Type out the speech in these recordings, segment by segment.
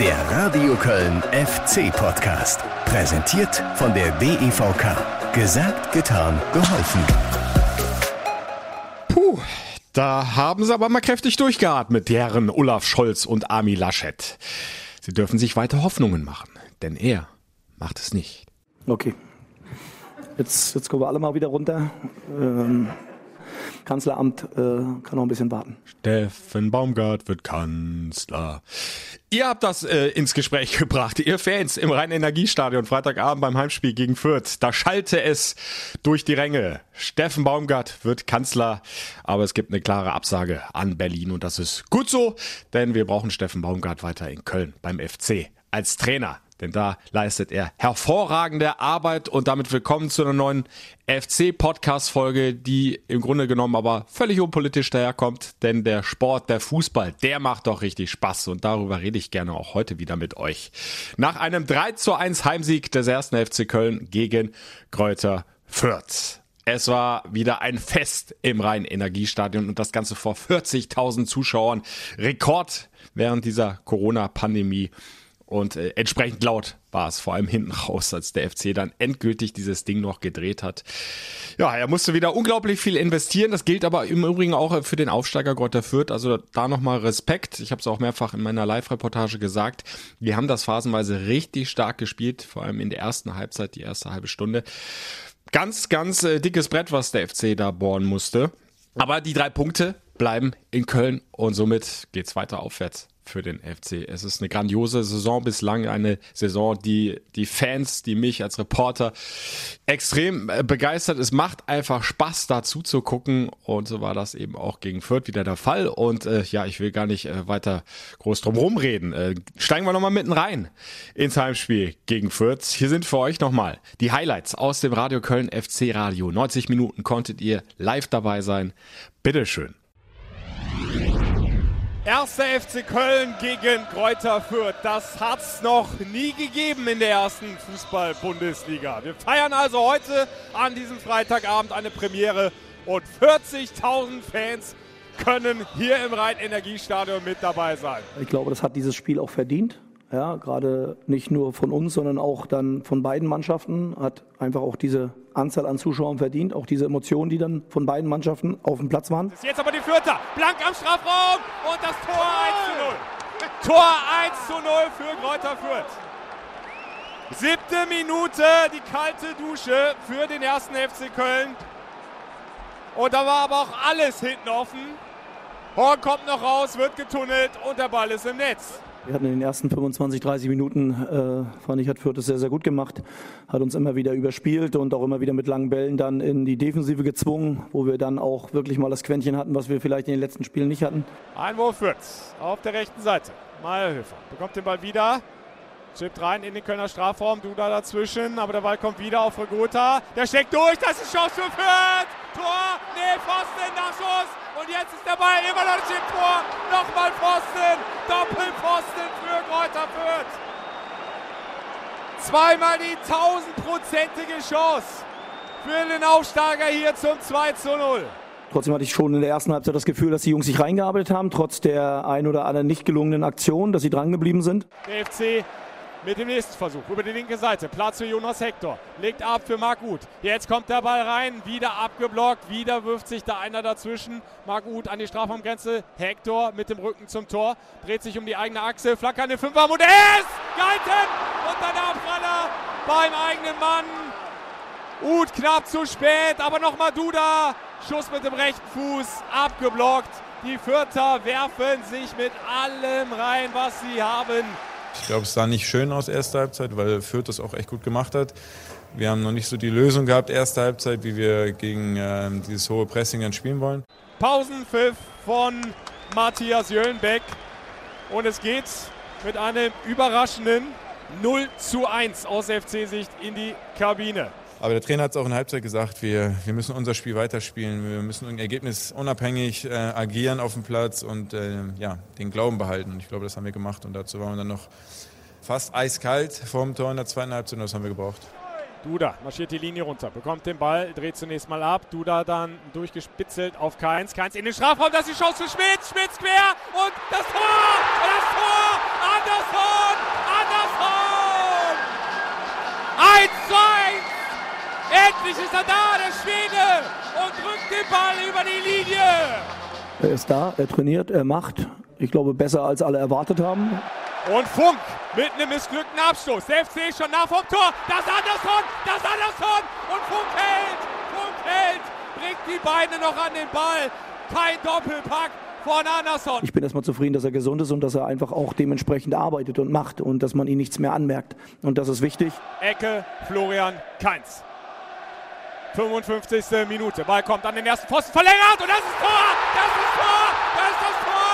Der Radio Köln FC Podcast. Präsentiert von der DEVK. Gesagt, getan, geholfen. Puh, da haben sie aber mal kräftig durchgeatmet, die Herren Olaf Scholz und Armin Laschet. Sie dürfen sich weiter Hoffnungen machen, denn er macht es nicht. Okay. Jetzt, jetzt kommen wir alle mal wieder runter. Ähm, Kanzleramt äh, kann noch ein bisschen warten. Steffen Baumgart wird Kanzler. Ihr habt das äh, ins Gespräch gebracht, ihr Fans im Rhein-Energiestadion Freitagabend beim Heimspiel gegen Fürth. Da schallte es durch die Ränge. Steffen Baumgart wird Kanzler, aber es gibt eine klare Absage an Berlin und das ist gut so, denn wir brauchen Steffen Baumgart weiter in Köln beim FC als Trainer denn da leistet er hervorragende Arbeit und damit willkommen zu einer neuen FC-Podcast-Folge, die im Grunde genommen aber völlig unpolitisch daherkommt, denn der Sport, der Fußball, der macht doch richtig Spaß und darüber rede ich gerne auch heute wieder mit euch. Nach einem 3 zu 1 Heimsieg des ersten FC Köln gegen Kräuter Fürth. Es war wieder ein Fest im Rhein-Energiestadion und das Ganze vor 40.000 Zuschauern. Rekord während dieser Corona-Pandemie. Und äh, entsprechend laut war es vor allem hinten raus, als der FC dann endgültig dieses Ding noch gedreht hat. Ja, er musste wieder unglaublich viel investieren. Das gilt aber im Übrigen auch für den Aufsteiger Greuther Fürth. Also da nochmal Respekt. Ich habe es auch mehrfach in meiner Live-Reportage gesagt. Wir haben das phasenweise richtig stark gespielt, vor allem in der ersten Halbzeit, die erste halbe Stunde. Ganz, ganz äh, dickes Brett, was der FC da bohren musste. Aber die drei Punkte bleiben in Köln und somit geht's weiter aufwärts für den FC. Es ist eine grandiose Saison bislang, eine Saison, die die Fans, die mich als Reporter extrem äh, begeistert. Es macht einfach Spaß, da zuzugucken und so war das eben auch gegen Fürth wieder der Fall. Und äh, ja, ich will gar nicht äh, weiter groß drum rumreden. Äh, steigen wir nochmal mitten rein ins Heimspiel gegen Fürth. Hier sind für euch nochmal die Highlights aus dem Radio Köln FC Radio. 90 Minuten konntet ihr live dabei sein. Bitteschön. Erster FC Köln gegen Kräuter Fürth. Das hat's noch nie gegeben in der ersten Fußball-Bundesliga. Wir feiern also heute an diesem Freitagabend eine Premiere und 40.000 Fans können hier im Rhein-Energiestadion mit dabei sein. Ich glaube, das hat dieses Spiel auch verdient. Ja, gerade nicht nur von uns, sondern auch dann von beiden Mannschaften hat einfach auch diese Anzahl an Zuschauern verdient, auch diese Emotionen, die dann von beiden Mannschaften auf dem Platz waren. Das ist jetzt aber die Vierter, blank am Strafraum und das Tor 1 zu 0. Tor 1 zu 0 für Kräuter Fürth. Siebte Minute, die kalte Dusche für den ersten FC Köln. Und da war aber auch alles hinten offen. Horn kommt noch raus, wird getunnelt und der Ball ist im Netz. Wir hatten in den ersten 25, 30 Minuten, äh, fand ich, hat Fürth es sehr, sehr gut gemacht. Hat uns immer wieder überspielt und auch immer wieder mit langen Bällen dann in die Defensive gezwungen, wo wir dann auch wirklich mal das Quäntchen hatten, was wir vielleicht in den letzten Spielen nicht hatten. Einwurf Fürth auf der rechten Seite. Meierhöfer bekommt den Ball wieder. Chippt rein in den Kölner Strafraum, Duda dazwischen, aber der Ball kommt wieder auf Regota. Der steckt durch, das ist Chance für Fürth. Tor, nee, Pfosten, Nachschuss. Und jetzt ist der Ball immer noch nicht im Tor. Nochmal Pfosten, Doppelpfosten für Kräuter Fürth. Zweimal die tausendprozentige Chance für den Aufsteiger hier zum 2 zu 0. Trotzdem hatte ich schon in der ersten Halbzeit das Gefühl, dass die Jungs sich reingearbeitet haben, trotz der ein oder anderen nicht gelungenen Aktion, dass sie drangeblieben sind. Der FC mit dem nächsten Versuch über die linke Seite. Platz für Jonas Hector. Legt ab für Marc Uth. Jetzt kommt der Ball rein. Wieder abgeblockt. Wieder wirft sich da einer dazwischen. Marc Uth an die Strafraumgrenze. Hector mit dem Rücken zum Tor. Dreht sich um die eigene Achse. Flackern den Fünfer. Und ist gehalten. Und dann Abpraller beim eigenen Mann. Uth knapp zu spät. Aber nochmal Duda. Schuss mit dem rechten Fuß. Abgeblockt. Die Fürther werfen sich mit allem rein, was sie haben. Ich glaube, es sah nicht schön aus erste Halbzeit, weil Fürth das auch echt gut gemacht hat. Wir haben noch nicht so die Lösung gehabt, erste Halbzeit, wie wir gegen äh, dieses hohe Pressing dann spielen wollen. Pausenpfiff von Matthias Jöllenbeck. Und es geht mit einem überraschenden 0 zu 1 aus FC-Sicht in die Kabine. Aber der Trainer hat es auch in der Halbzeit gesagt, wir, wir müssen unser Spiel weiterspielen, wir müssen ergebnisunabhängig äh, agieren auf dem Platz und äh, ja, den Glauben behalten. Und ich glaube, das haben wir gemacht und dazu waren wir dann noch fast eiskalt vor dem Tor in der zweiten Halbzeit und das haben wir gebraucht. Duda marschiert die Linie runter, bekommt den Ball, dreht zunächst mal ab. Duda dann durchgespitzelt auf Keins. Keins in den Strafraum, das ist die Chance für Schmitz. Schmitz quer und das Tor! Das Tor! Anderson! Anderson! 1 -2! Endlich ist er da, der Schwede, und drückt den Ball über die Linie. Er ist da, er trainiert, er macht. Ich glaube, besser als alle erwartet haben. Und Funk mit einem missglückten Abschluss. Der FC ist schon nah vom Tor. Das Anderson, das Anderson. Und Funk hält, Funk hält. Bringt die Beine noch an den Ball. Kein Doppelpack von Anderson. Ich bin erstmal zufrieden, dass er gesund ist und dass er einfach auch dementsprechend arbeitet und macht und dass man ihn nichts mehr anmerkt. Und das ist wichtig. Ecke, Florian Kainz. 55. Minute. Ball kommt an den ersten Pfosten verlängert und das ist Tor! Das ist Tor! Das ist das Tor!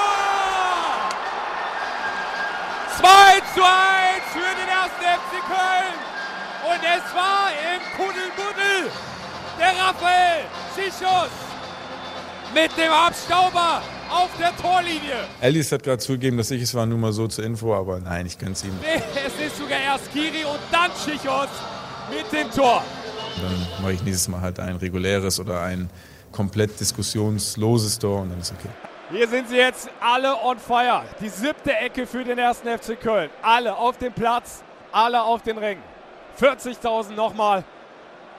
2 zu 1 für den ersten FC Köln. Und es war im Kuddelbuddel der Raphael Schischus mit dem Abstauber auf der Torlinie. Alice hat gerade zugegeben, dass ich es war, nur mal so zur Info, aber nein, ich gönn's ihm. Nee, es ist sogar erst Kiri und dann Schichos mit dem Tor. Dann mache ich nächstes Mal halt ein reguläres oder ein komplett diskussionsloses Tor und dann ist okay. Hier sind sie jetzt alle on fire. Die siebte Ecke für den ersten FC Köln. Alle auf dem Platz, alle auf den Rängen. 40.000 nochmal.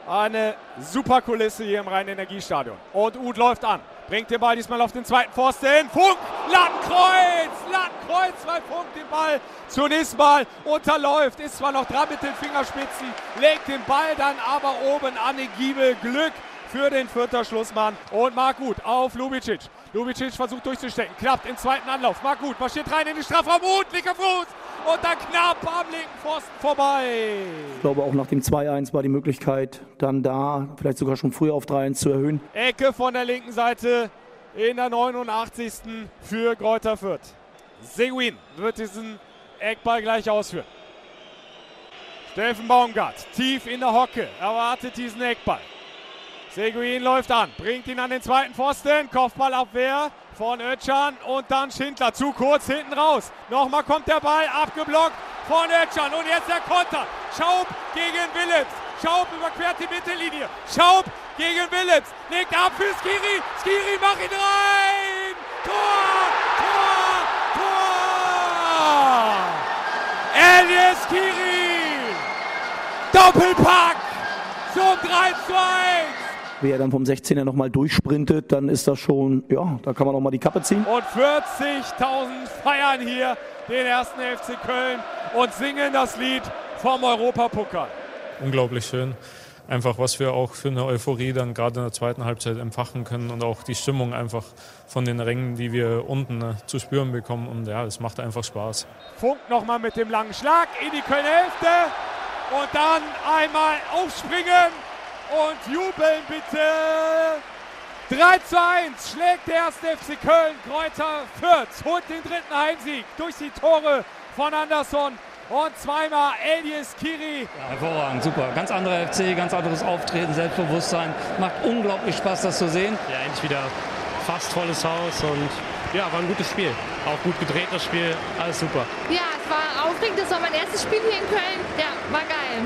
Eine super Kulisse hier im Rhein-Energiestadion. Und Uth läuft an. Bringt den Ball diesmal auf den zweiten Pfosten. Funk, Lattenkreuz, Lattenkreuz, weil Funk den Ball zunächst mal unterläuft. Ist zwar noch dran mit den Fingerspitzen, legt den Ball dann aber oben an den Giebel. Glück für den vierter Schlussmann und Marc Gut auf Lubicic. Lubicic versucht durchzustecken, klappt im zweiten Anlauf. Marc Gut marschiert rein in den Strafraum und linker Fuß und dann knapp am linken Pfosten vorbei. Ich glaube, auch nach dem 2-1 war die Möglichkeit dann da, vielleicht sogar schon früher auf 3-1 zu erhöhen. Ecke von der linken Seite in der 89. für Kräuter Fürth. Seguin wird diesen Eckball gleich ausführen. Steffen Baumgart tief in der Hocke erwartet diesen Eckball. Seguin läuft an, bringt ihn an den zweiten Pfosten, Kopfballabwehr von Ötchan und dann Schindler zu kurz hinten raus. Nochmal kommt der Ball, abgeblockt von Ötchan und jetzt der Konter. Schaub gegen Willips. Schaub überquert die Mittellinie. Schaub gegen Willips. Legt ab für Skiri. Skiri macht ihn rein. Tor! Tor! Tor! Elias Skiri! Doppelpack zum 3 zu 1. Wer er dann vom 16er nochmal durchsprintet, dann ist das schon, ja, da kann man nochmal die Kappe ziehen. Und 40.000 feiern hier den ersten FC Köln und singen das Lied vom Europapokal. Unglaublich schön. Einfach, was wir auch für eine Euphorie dann gerade in der zweiten Halbzeit empfachen können und auch die Stimmung einfach von den Rängen, die wir unten äh, zu spüren bekommen. Und ja, es macht einfach Spaß. Funk nochmal mit dem langen Schlag in die Kölner Hälfte und dann einmal aufspringen und jubeln bitte. 3 zu 1 schlägt der erste FC Köln. Kräuter Fürth holt den dritten Heimsieg durch die Tore von Anderson und zweimal Elias Kiri. Ja, hervorragend, super. Ganz anderer FC, ganz anderes Auftreten, Selbstbewusstsein. Macht unglaublich Spaß, das zu sehen. Ja, endlich wieder fast volles Haus und ja, war ein gutes Spiel. Auch gut gedreht das Spiel, alles super. Ja, es war aufregend, das war mein erstes Spiel hier in Köln. Ja, war geil.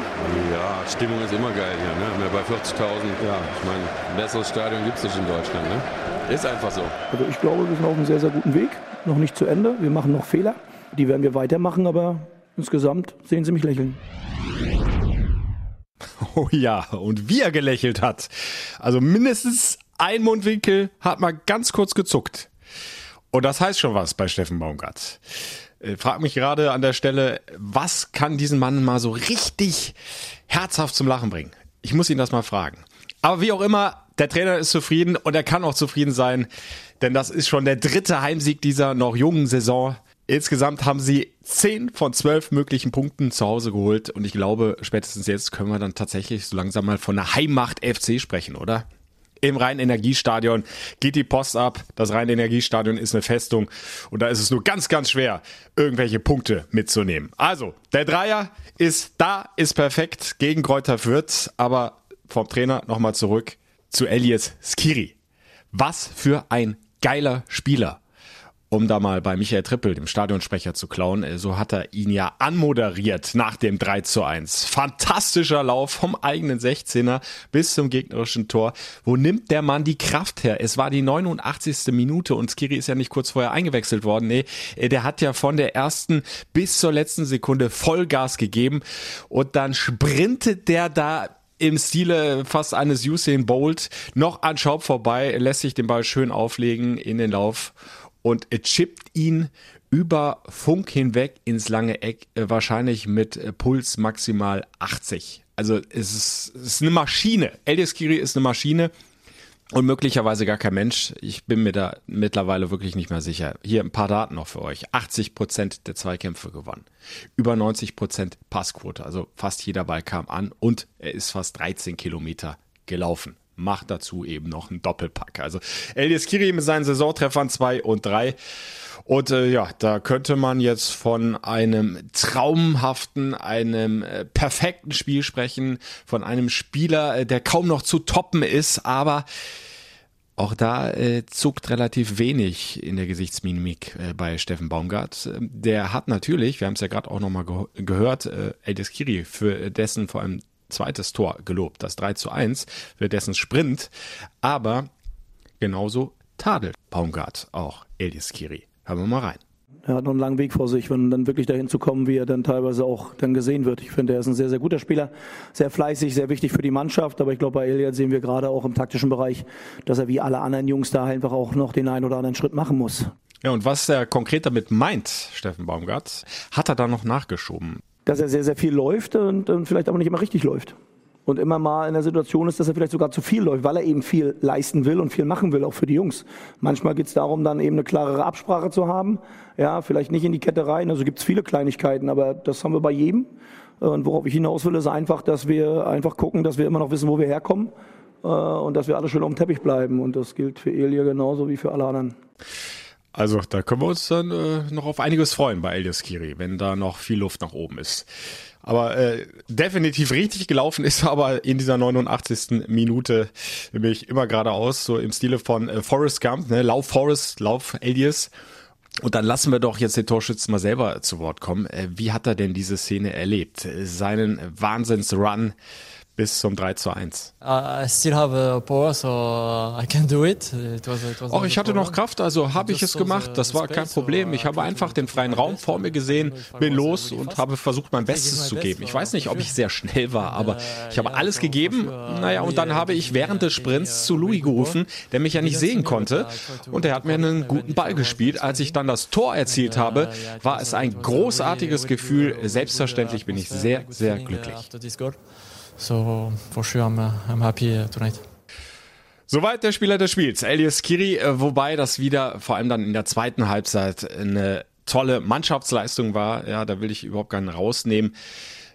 Ja, Stimmung ist immer geil hier. Ne? Bei 40.000, ja, ich meine, ein besseres Stadion gibt es nicht in Deutschland. Ne? Ist einfach so. Also ich glaube, wir sind auf einem sehr, sehr guten Weg. Noch nicht zu Ende. Wir machen noch Fehler. Die werden wir weitermachen, aber insgesamt sehen Sie mich lächeln. Oh ja, und wie er gelächelt hat. Also mindestens ein Mundwinkel hat mal ganz kurz gezuckt. Und das heißt schon was bei Steffen Baumgart. Äh, frag mich gerade an der Stelle, was kann diesen Mann mal so richtig herzhaft zum Lachen bringen? Ich muss ihn das mal fragen. Aber wie auch immer, der Trainer ist zufrieden und er kann auch zufrieden sein, denn das ist schon der dritte Heimsieg dieser noch jungen Saison. Insgesamt haben sie 10 von 12 möglichen Punkten zu Hause geholt und ich glaube, spätestens jetzt können wir dann tatsächlich so langsam mal von der Heimmacht FC sprechen, oder? Im Rhein-Energiestadion geht die Post ab. Das Rhein-Energiestadion ist eine Festung und da ist es nur ganz, ganz schwer, irgendwelche Punkte mitzunehmen. Also, der Dreier ist da, ist perfekt gegen Kräuter Fürth, aber vom Trainer nochmal zurück zu Elias Skiri. Was für ein geiler Spieler um da mal bei Michael Trippel, dem Stadionsprecher, zu klauen, äh, so hat er ihn ja anmoderiert nach dem 3 zu 1. Fantastischer Lauf vom eigenen 16er bis zum gegnerischen Tor. Wo nimmt der Mann die Kraft her? Es war die 89. Minute und Skiri ist ja nicht kurz vorher eingewechselt worden. Nee, äh, der hat ja von der ersten bis zur letzten Sekunde Vollgas gegeben und dann sprintet der da im Stile fast eines Usain Bolt noch an Schaub vorbei, lässt sich den Ball schön auflegen in den Lauf und chippt ihn über Funk hinweg ins lange Eck, äh, wahrscheinlich mit äh, Puls maximal 80. Also es ist, es ist eine Maschine. Elias Kiri ist eine Maschine und möglicherweise gar kein Mensch. Ich bin mir da mittlerweile wirklich nicht mehr sicher. Hier ein paar Daten noch für euch. 80 Prozent der Zweikämpfe gewonnen. Über 90 Prozent Passquote. Also fast jeder Ball kam an und er ist fast 13 Kilometer gelaufen. Macht dazu eben noch einen Doppelpack. Also Elias Kiri mit seinen Saisontreffern 2 und 3. Und äh, ja, da könnte man jetzt von einem traumhaften, einem äh, perfekten Spiel sprechen, von einem Spieler, äh, der kaum noch zu toppen ist, aber auch da äh, zuckt relativ wenig in der Gesichtsmimik äh, bei Steffen Baumgart. Der hat natürlich, wir haben es ja gerade auch nochmal ge gehört, äh, Eldis Kiri für dessen vor allem zweites Tor gelobt, das 3 zu 1, für dessen Sprint. Aber genauso tadelt Baumgart auch Eldis Kiri. Hören wir mal rein. Er hat noch einen langen Weg vor sich, wenn dann wirklich dahin zu kommen, wie er dann teilweise auch dann gesehen wird. Ich finde, er ist ein sehr, sehr guter Spieler, sehr fleißig, sehr wichtig für die Mannschaft. Aber ich glaube, bei Elias sehen wir gerade auch im taktischen Bereich, dass er wie alle anderen Jungs da einfach auch noch den einen oder anderen Schritt machen muss. Ja, und was er konkret damit meint, Steffen Baumgart, hat er da noch nachgeschoben. Dass er sehr, sehr viel läuft und, und vielleicht aber nicht immer richtig läuft und immer mal in der Situation ist, dass er vielleicht sogar zu viel läuft, weil er eben viel leisten will und viel machen will, auch für die Jungs. Manchmal geht es darum, dann eben eine klarere Absprache zu haben. Ja, vielleicht nicht in die Kette rein. Also gibt es viele Kleinigkeiten, aber das haben wir bei jedem. Und worauf ich hinaus will, ist einfach, dass wir einfach gucken, dass wir immer noch wissen, wo wir herkommen äh, und dass wir alle schön auf dem Teppich bleiben. Und das gilt für Elia genauso wie für alle anderen. Also da können wir uns dann äh, noch auf einiges freuen bei Elias Kiri, wenn da noch viel Luft nach oben ist. Aber äh, definitiv richtig gelaufen ist aber in dieser 89. Minute nämlich immer geradeaus, so im Stile von äh, Forrest Gump, ne? Lauf Forrest, Lauf Elias. Und dann lassen wir doch jetzt den Torschützen mal selber zu Wort kommen. Äh, wie hat er denn diese Szene erlebt? Seinen Wahnsinnsrun bis zum 3 zu 1. Uh, I still have uh, power, so I can do it. it, was, it was oh, ich hatte noch Kraft, also habe ich es gemacht. Das war kein Problem. Ich habe einfach den freien Raum vor mir gesehen, bin los und habe versucht, mein Bestes zu geben. Ich weiß nicht, ob ich sehr schnell war, aber ich habe alles gegeben. Naja, und dann habe ich während des Sprints zu Louis gerufen, der mich ja nicht sehen konnte. Und er hat mir einen guten Ball gespielt. Als ich dann das Tor erzielt habe, war es ein großartiges Gefühl. Selbstverständlich bin ich sehr, sehr glücklich. So for sure I'm, uh, I'm happy uh, tonight. Soweit der Spieler des Spiels, Elias Kiri, äh, wobei das wieder vor allem dann in der zweiten Halbzeit eine tolle Mannschaftsleistung war. Ja, da will ich überhaupt keinen rausnehmen.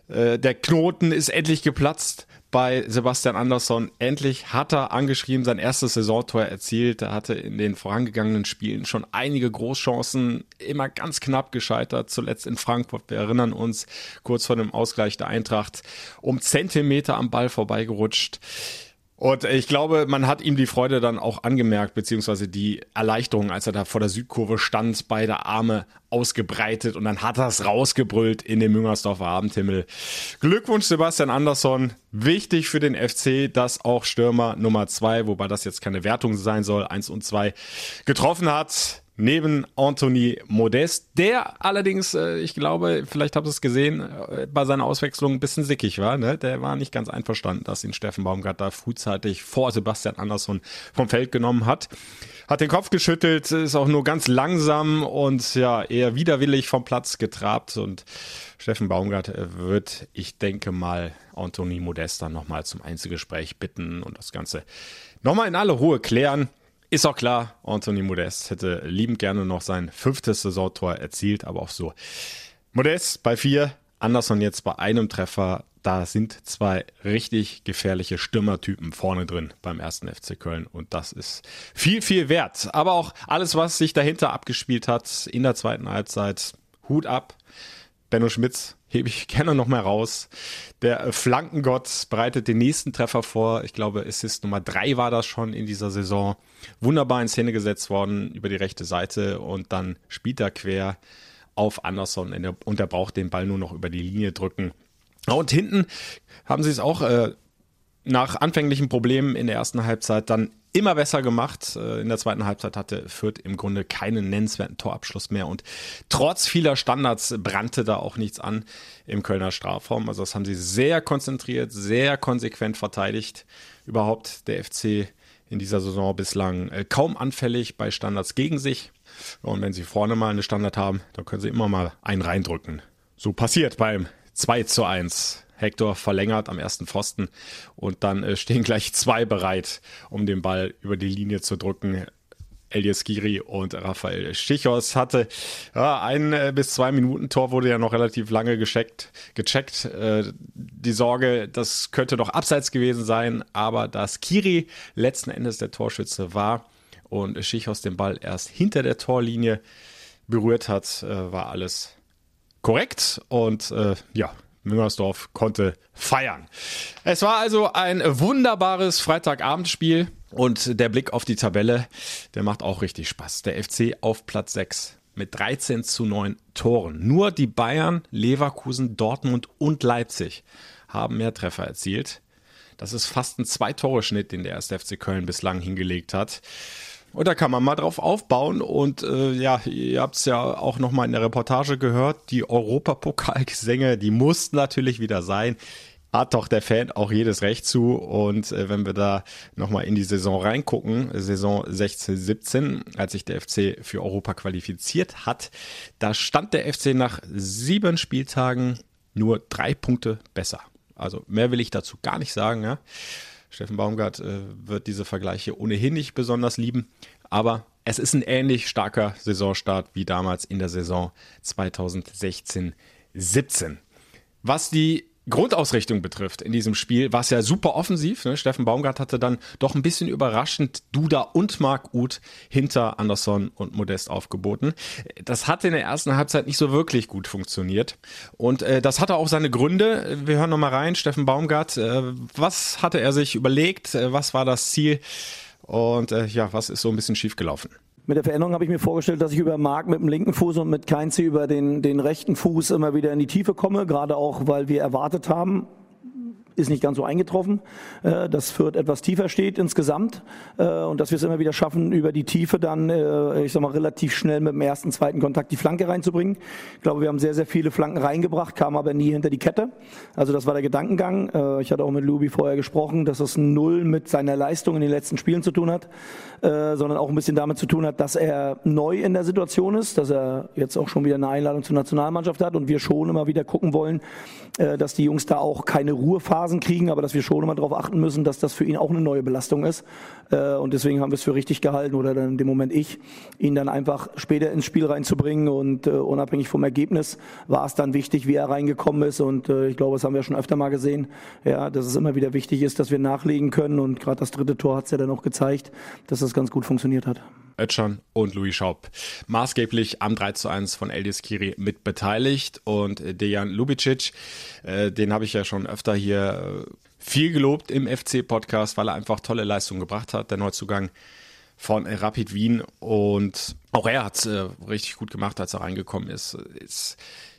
Äh, der Knoten ist endlich geplatzt bei Sebastian Andersson. Endlich hat er angeschrieben, sein erstes Saisontor erzielt. Er hatte in den vorangegangenen Spielen schon einige Großchancen, immer ganz knapp gescheitert. Zuletzt in Frankfurt. Wir erinnern uns, kurz vor dem Ausgleich der Eintracht, um Zentimeter am Ball vorbeigerutscht. Und ich glaube, man hat ihm die Freude dann auch angemerkt, beziehungsweise die Erleichterung, als er da vor der Südkurve stand, beide Arme ausgebreitet und dann hat er es rausgebrüllt in den Müngersdorfer Abendhimmel. Glückwunsch Sebastian Andersson. Wichtig für den FC, dass auch Stürmer Nummer zwei, wobei das jetzt keine Wertung sein soll, eins und zwei getroffen hat neben Anthony Modest, der allerdings, äh, ich glaube, vielleicht habt ihr es gesehen, äh, bei seiner Auswechslung ein bisschen sickig war. Ne? Der war nicht ganz einverstanden, dass ihn Steffen Baumgart da frühzeitig vor Sebastian Andersson vom Feld genommen hat. Hat den Kopf geschüttelt, ist auch nur ganz langsam und ja, eher widerwillig vom Platz getrabt und Steffen Baumgart äh, wird, ich denke mal, Anthony Modest dann nochmal zum Einzelgespräch bitten und das Ganze nochmal in aller Ruhe klären. Ist auch klar, Anthony Modest hätte liebend gerne noch sein fünftes Saisontor erzielt, aber auch so. Modest bei vier, Anderson jetzt bei einem Treffer. Da sind zwei richtig gefährliche Stürmertypen vorne drin beim ersten FC Köln und das ist viel, viel wert. Aber auch alles, was sich dahinter abgespielt hat in der zweiten Halbzeit, Hut ab. Benno Schmitz hebe ich gerne noch mal raus. Der Flankengott bereitet den nächsten Treffer vor. Ich glaube, es ist Nummer drei war das schon in dieser Saison. Wunderbar in Szene gesetzt worden über die rechte Seite und dann spielt er quer auf Anderson und er braucht den Ball nur noch über die Linie drücken. Und hinten haben sie es auch äh, nach anfänglichen Problemen in der ersten Halbzeit dann immer besser gemacht. Äh, in der zweiten Halbzeit hatte Fürth im Grunde keinen nennenswerten Torabschluss mehr und trotz vieler Standards brannte da auch nichts an im Kölner Strafraum. Also das haben sie sehr konzentriert, sehr konsequent verteidigt. Überhaupt der FC in dieser Saison bislang äh, kaum anfällig bei Standards gegen sich. Und wenn sie vorne mal eine Standard haben, dann können sie immer mal einen reindrücken. So passiert beim 2 zu 1. Hector verlängert am ersten Pfosten und dann äh, stehen gleich zwei bereit, um den Ball über die Linie zu drücken. Elias Giri und Raphael Schichos hatte ja, ein äh, bis zwei Minuten Tor wurde ja noch relativ lange gecheckt. gecheckt. Äh, die Sorge, das könnte doch abseits gewesen sein, aber dass Kiri letzten Endes der Torschütze war und Schichos den Ball erst hinter der Torlinie berührt hat, äh, war alles korrekt und ja, Müngersdorf konnte feiern. Es war also ein wunderbares Freitagabendspiel und der Blick auf die Tabelle, der macht auch richtig Spaß. Der FC auf Platz 6 mit 13 zu 9 Toren. Nur die Bayern, Leverkusen, Dortmund und Leipzig haben mehr Treffer erzielt. Das ist fast ein Zwei-Tore-Schnitt, den der erste FC Köln bislang hingelegt hat. Und da kann man mal drauf aufbauen. Und äh, ja, ihr habt es ja auch nochmal in der Reportage gehört, die Europapokalgesänge, die mussten natürlich wieder sein. Hat doch der Fan auch jedes Recht zu. Und äh, wenn wir da nochmal in die Saison reingucken, Saison 16, 17, als sich der FC für Europa qualifiziert hat, da stand der FC nach sieben Spieltagen nur drei Punkte besser. Also mehr will ich dazu gar nicht sagen. Ja. Steffen Baumgart äh, wird diese Vergleiche ohnehin nicht besonders lieben, aber es ist ein ähnlich starker Saisonstart wie damals in der Saison 2016-17. Was die Grundausrichtung betrifft in diesem Spiel, war es ja super offensiv. Ne? Steffen Baumgart hatte dann doch ein bisschen überraschend Duda und Marc Uth hinter Anderson und Modest aufgeboten. Das hat in der ersten Halbzeit nicht so wirklich gut funktioniert. Und äh, das hatte auch seine Gründe. Wir hören nochmal rein. Steffen Baumgart, äh, was hatte er sich überlegt? Äh, was war das Ziel? Und äh, ja, was ist so ein bisschen schiefgelaufen? Mit der Veränderung habe ich mir vorgestellt, dass ich über Mark mit dem linken Fuß und mit Keinze über den, den rechten Fuß immer wieder in die Tiefe komme, gerade auch, weil wir erwartet haben, ist nicht ganz so eingetroffen, äh, dass Fürth etwas tiefer steht insgesamt äh, und dass wir es immer wieder schaffen, über die Tiefe dann, äh, ich sag mal, relativ schnell mit dem ersten, zweiten Kontakt die Flanke reinzubringen. Ich glaube, wir haben sehr, sehr viele Flanken reingebracht, kamen aber nie hinter die Kette. Also das war der Gedankengang. Ich hatte auch mit Lubi vorher gesprochen, dass es null mit seiner Leistung in den letzten Spielen zu tun hat, sondern auch ein bisschen damit zu tun hat, dass er neu in der Situation ist, dass er jetzt auch schon wieder eine Einladung zur Nationalmannschaft hat und wir schon immer wieder gucken wollen, dass die Jungs da auch keine Ruhephasen Phasen kriegen, aber dass wir schon immer darauf achten müssen, dass das für ihn auch eine neue Belastung ist. Äh, und deswegen haben wir es für richtig gehalten, oder dann in dem Moment ich, ihn dann einfach später ins Spiel reinzubringen. Und äh, unabhängig vom Ergebnis war es dann wichtig, wie er reingekommen ist. Und äh, ich glaube, das haben wir schon öfter mal gesehen, ja, dass es immer wieder wichtig ist, dass wir nachlegen können. Und gerade das dritte Tor hat es ja dann auch gezeigt, dass das ganz gut funktioniert hat. Ötschern und Louis Schaub. Maßgeblich am 3 zu 1 von Eldis Kiri mit beteiligt. Und Dejan Lubicic, äh, den habe ich ja schon öfter hier äh, viel gelobt im FC-Podcast, weil er einfach tolle Leistungen gebracht hat, der Neuzugang von Rapid Wien. Und auch er hat es äh, richtig gut gemacht, als er reingekommen ist. Ist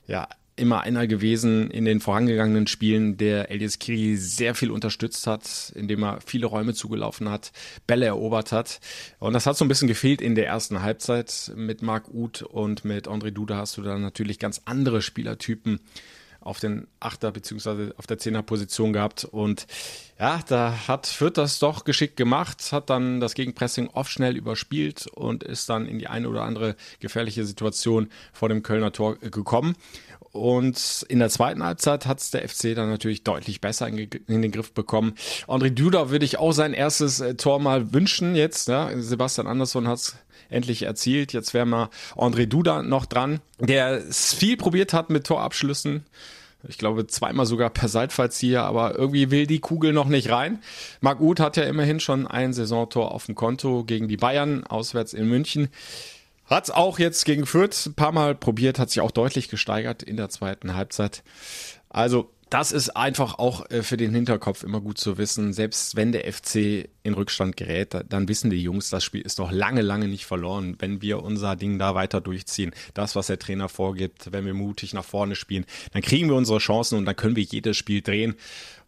ja immer einer gewesen in den vorangegangenen Spielen, der Elias Kiri sehr viel unterstützt hat, indem er viele Räume zugelaufen hat, Bälle erobert hat. Und das hat so ein bisschen gefehlt in der ersten Halbzeit. Mit Marc Uth und mit André Duda hast du dann natürlich ganz andere Spielertypen auf den Achter- bzw. auf der Zehner-Position gehabt. Und ja, da hat Fürth das doch geschickt gemacht, hat dann das Gegenpressing oft schnell überspielt und ist dann in die eine oder andere gefährliche Situation vor dem Kölner Tor gekommen. Und in der zweiten Halbzeit hat es der FC dann natürlich deutlich besser in, in, den Griff bekommen. André Duda würde ich auch sein erstes äh, Tor mal wünschen jetzt. Ja. Sebastian Andersson hat es endlich erzielt. Jetzt wäre mal André Duda noch dran, der viel probiert hat mit Torabschlüssen. Ich glaube zweimal sogar per Seitfallzieher, aber irgendwie will die Kugel noch nicht rein. Marc Uth hat ja immerhin schon ein Saisontor auf dem Konto gegen die Bayern, auswärts in München. Hat es auch jetzt gegen Fürth ein paar Mal probiert, hat sich auch deutlich gesteigert in der zweiten Halbzeit. Also das ist einfach auch äh, für den Hinterkopf immer gut zu wissen. Selbst wenn der FC in Rückstand gerät, dann wissen die Jungs, das Spiel ist noch lange, lange nicht verloren. Wenn wir unser Ding da weiter durchziehen, das, was der Trainer vorgibt, wenn wir mutig nach vorne spielen, dann kriegen wir unsere Chancen und dann können wir jedes Spiel drehen.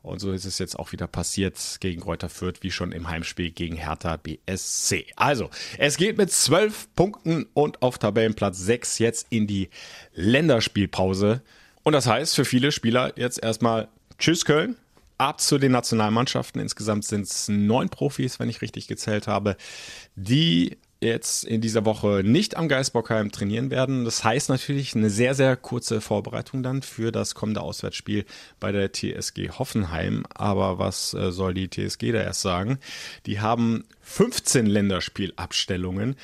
Und so ist es jetzt auch wieder passiert gegen Kräuter Fürth, wie schon im Heimspiel gegen Hertha BSC. Also, es geht mit zwölf Punkten und auf Tabellenplatz sechs jetzt in die Länderspielpause. Und das heißt für viele Spieler jetzt erstmal Tschüss Köln, ab zu den Nationalmannschaften. Insgesamt sind es neun Profis, wenn ich richtig gezählt habe, die jetzt in dieser Woche nicht am Geisbockheim trainieren werden. Das heißt natürlich eine sehr, sehr kurze Vorbereitung dann für das kommende Auswärtsspiel bei der TSG Hoffenheim. Aber was äh, soll die TSG da erst sagen? Die haben 15 Länderspielabstellungen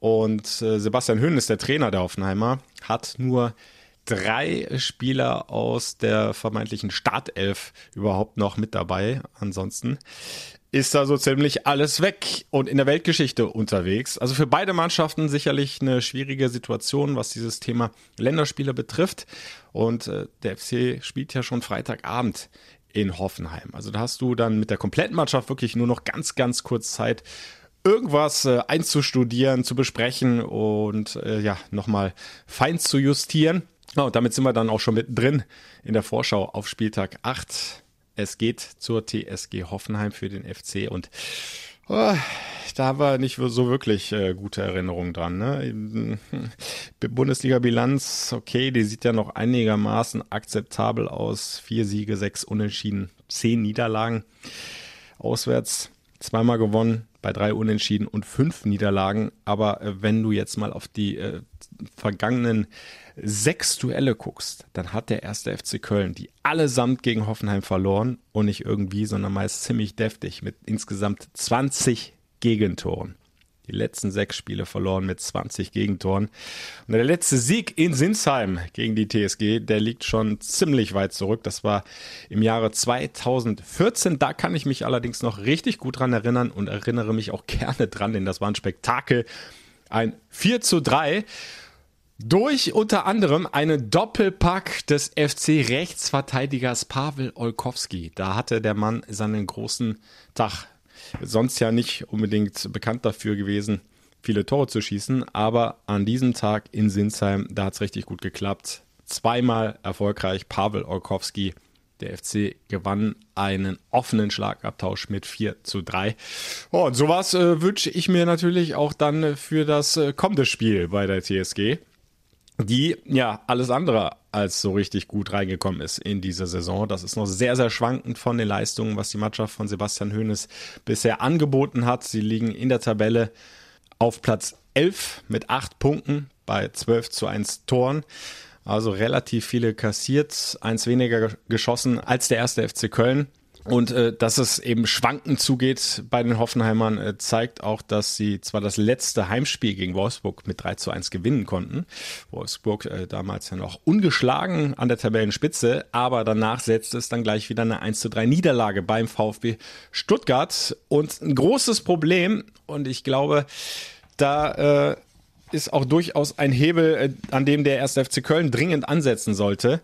und äh, Sebastian Höhn ist der Trainer der Hoffenheimer, hat nur drei Spieler aus der vermeintlichen Startelf überhaupt noch mit dabei. Ansonsten ist da so ziemlich alles weg und in der Weltgeschichte unterwegs. Also für beide Mannschaften sicherlich eine schwierige Situation, was dieses Thema Länderspiele betrifft. Und äh, der FC spielt ja schon Freitagabend in Hoffenheim. Also da hast du dann mit der kompletten Mannschaft wirklich nur noch ganz, ganz kurz Zeit, irgendwas äh, einzustudieren, zu besprechen und äh, ja, nochmal fein zu justieren. Oh, und damit sind wir dann auch schon mittendrin in der Vorschau auf Spieltag 8 es geht zur TSG Hoffenheim für den FC und oh, da haben wir nicht so wirklich äh, gute Erinnerungen dran. Ne? Bundesliga-Bilanz, okay, die sieht ja noch einigermaßen akzeptabel aus. Vier Siege, sechs Unentschieden, zehn Niederlagen. Auswärts zweimal gewonnen, bei drei Unentschieden und fünf Niederlagen. Aber äh, wenn du jetzt mal auf die äh, vergangenen sechs Duelle guckst, dann hat der erste FC Köln die allesamt gegen Hoffenheim verloren und nicht irgendwie, sondern meist ziemlich deftig mit insgesamt 20 Gegentoren. Die letzten sechs Spiele verloren mit 20 Gegentoren. Und der letzte Sieg in Sinsheim gegen die TSG, der liegt schon ziemlich weit zurück. Das war im Jahre 2014. Da kann ich mich allerdings noch richtig gut dran erinnern und erinnere mich auch gerne dran, denn das war ein Spektakel. Ein 4 zu 3 durch unter anderem einen Doppelpack des FC Rechtsverteidigers Pavel Olkowski. Da hatte der Mann seinen großen Tag. Sonst ja nicht unbedingt bekannt dafür gewesen, viele Tore zu schießen, aber an diesem Tag in Sinsheim, da hat es richtig gut geklappt. Zweimal erfolgreich Pavel Olkowski. Der FC gewann einen offenen Schlagabtausch mit 4 zu 3. Oh, und sowas äh, wünsche ich mir natürlich auch dann für das äh, kommende Spiel bei der TSG die ja alles andere als so richtig gut reingekommen ist in diese Saison. Das ist noch sehr, sehr schwankend von den Leistungen, was die Mannschaft von Sebastian Hoeneß bisher angeboten hat. Sie liegen in der Tabelle auf Platz 11 mit 8 Punkten bei 12 zu 1 Toren. Also relativ viele kassiert, eins weniger geschossen als der erste FC Köln. Und äh, dass es eben schwankend zugeht bei den Hoffenheimern, äh, zeigt auch, dass sie zwar das letzte Heimspiel gegen Wolfsburg mit 3 zu 1 gewinnen konnten. Wolfsburg äh, damals ja noch ungeschlagen an der Tabellenspitze, aber danach setzt es dann gleich wieder eine 1 zu 3 Niederlage beim VfB Stuttgart. Und ein großes Problem, und ich glaube, da äh, ist auch durchaus ein Hebel, äh, an dem der 1. FC Köln dringend ansetzen sollte.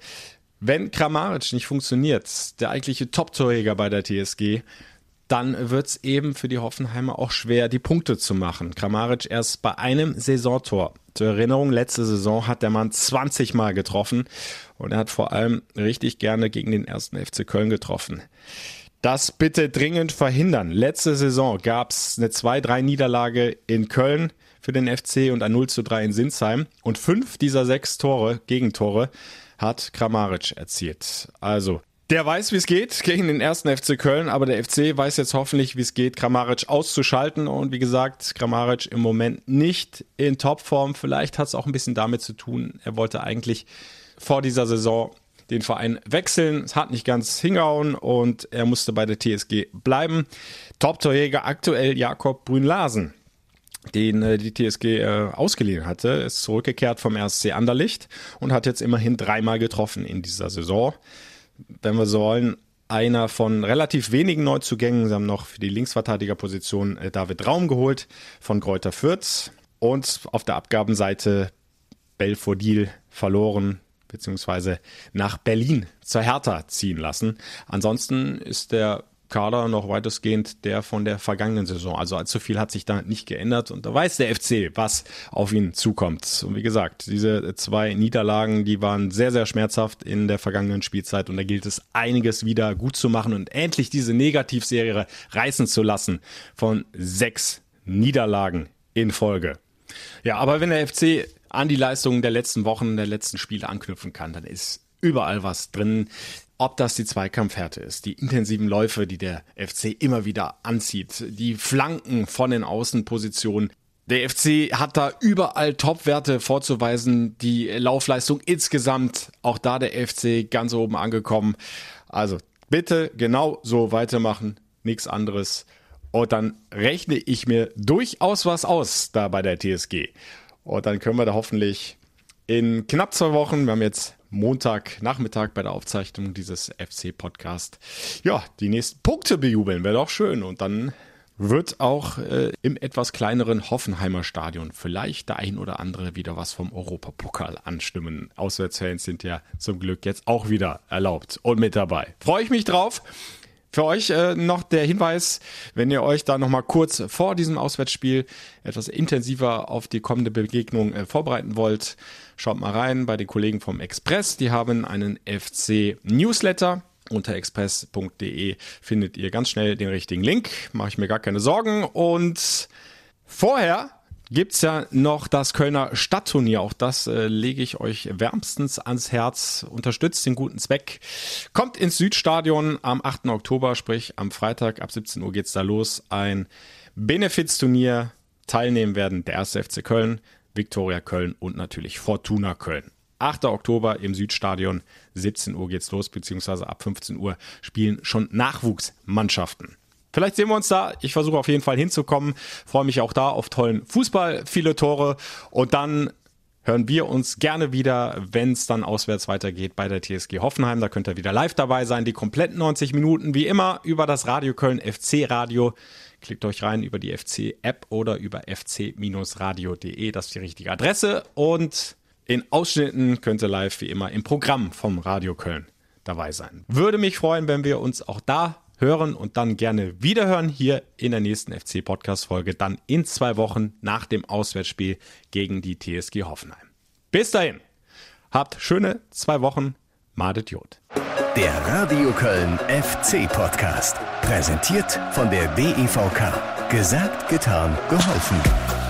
Wenn Kramaric nicht funktioniert, der eigentliche Top-Torjäger bei der TSG, dann wird es eben für die Hoffenheimer auch schwer, die Punkte zu machen. Kramaric erst bei einem Saisontor. Zur Erinnerung, letzte Saison hat der Mann 20 Mal getroffen und er hat vor allem richtig gerne gegen den ersten FC Köln getroffen. Das bitte dringend verhindern. Letzte Saison gab es eine 2-3 Niederlage in Köln für den FC und ein 0 zu 3 in Sinsheim. Und fünf dieser sechs Tore, Gegentore, hat Kramaric erzielt. Also, der weiß, wie es geht gegen den ersten FC Köln, aber der FC weiß jetzt hoffentlich, wie es geht, Kramaric auszuschalten. Und wie gesagt, Kramaric im Moment nicht in Topform. Vielleicht hat es auch ein bisschen damit zu tun, er wollte eigentlich vor dieser Saison den Verein wechseln. Es hat nicht ganz hingehauen und er musste bei der TSG bleiben. Top-Torjäger aktuell Jakob Brünlasen den äh, die TSG äh, ausgeliehen hatte, ist zurückgekehrt vom RSC Anderlicht und hat jetzt immerhin dreimal getroffen in dieser Saison. Wenn wir so wollen, einer von relativ wenigen Neuzugängen. Sie haben noch für die Linksverteidigerposition äh, David Raum geholt von Kräuter Fürth und auf der Abgabenseite Belfodil verloren, beziehungsweise nach Berlin zur Hertha ziehen lassen. Ansonsten ist der Kader noch weitestgehend der von der vergangenen Saison. Also allzu viel hat sich da nicht geändert und da weiß der FC, was auf ihn zukommt. Und wie gesagt, diese zwei Niederlagen, die waren sehr, sehr schmerzhaft in der vergangenen Spielzeit und da gilt es einiges wieder gut zu machen und endlich diese Negativserie reißen zu lassen von sechs Niederlagen in Folge. Ja, aber wenn der FC an die Leistungen der letzten Wochen, der letzten Spiele anknüpfen kann, dann ist überall was drin. Ob das die Zweikampfhärte ist, die intensiven Läufe, die der FC immer wieder anzieht, die Flanken von den Außenpositionen. Der FC hat da überall Topwerte vorzuweisen, die Laufleistung insgesamt, auch da der FC ganz oben angekommen. Also bitte genau so weitermachen, nichts anderes. Und dann rechne ich mir durchaus was aus da bei der TSG. Und dann können wir da hoffentlich in knapp zwei Wochen, wir haben jetzt Montagnachmittag bei der Aufzeichnung dieses FC-Podcast, ja, die nächsten Punkte bejubeln. Wäre doch schön. Und dann wird auch äh, im etwas kleineren Hoffenheimer Stadion vielleicht der ein oder andere wieder was vom Europapokal anstimmen. Auswärtsfans sind ja zum Glück jetzt auch wieder erlaubt und mit dabei. Freue ich mich drauf. Für euch äh, noch der Hinweis, wenn ihr euch da nochmal kurz vor diesem Auswärtsspiel etwas intensiver auf die kommende Begegnung äh, vorbereiten wollt, schaut mal rein bei den Kollegen vom Express. Die haben einen FC Newsletter. Unter express.de findet ihr ganz schnell den richtigen Link. Mache ich mir gar keine Sorgen. Und vorher gibt's ja noch das Kölner Stadtturnier. Auch das äh, lege ich euch wärmstens ans Herz. Unterstützt den guten Zweck. Kommt ins Südstadion am 8. Oktober, sprich am Freitag ab 17 Uhr geht's da los. Ein Benefizturnier. Teilnehmen werden der 1. FC Köln, Viktoria Köln und natürlich Fortuna Köln. 8. Oktober im Südstadion, 17 Uhr geht's los, beziehungsweise ab 15 Uhr spielen schon Nachwuchsmannschaften. Vielleicht sehen wir uns da. Ich versuche auf jeden Fall hinzukommen. Freue mich auch da auf tollen Fußball, viele Tore. Und dann hören wir uns gerne wieder, wenn es dann auswärts weitergeht bei der TSG Hoffenheim. Da könnt ihr wieder live dabei sein. Die kompletten 90 Minuten, wie immer, über das Radio Köln FC Radio. Klickt euch rein über die FC-App oder über fc-radio.de. Das ist die richtige Adresse. Und in Ausschnitten könnt ihr live wie immer im Programm vom Radio Köln dabei sein. Würde mich freuen, wenn wir uns auch da hören und dann gerne wiederhören hier in der nächsten FC Podcast Folge, dann in zwei Wochen nach dem Auswärtsspiel gegen die TSG Hoffenheim. Bis dahin, habt schöne zwei Wochen. Madet Jod. Der Radio Köln FC Podcast. Präsentiert von der DEVK. Gesagt, getan, geholfen.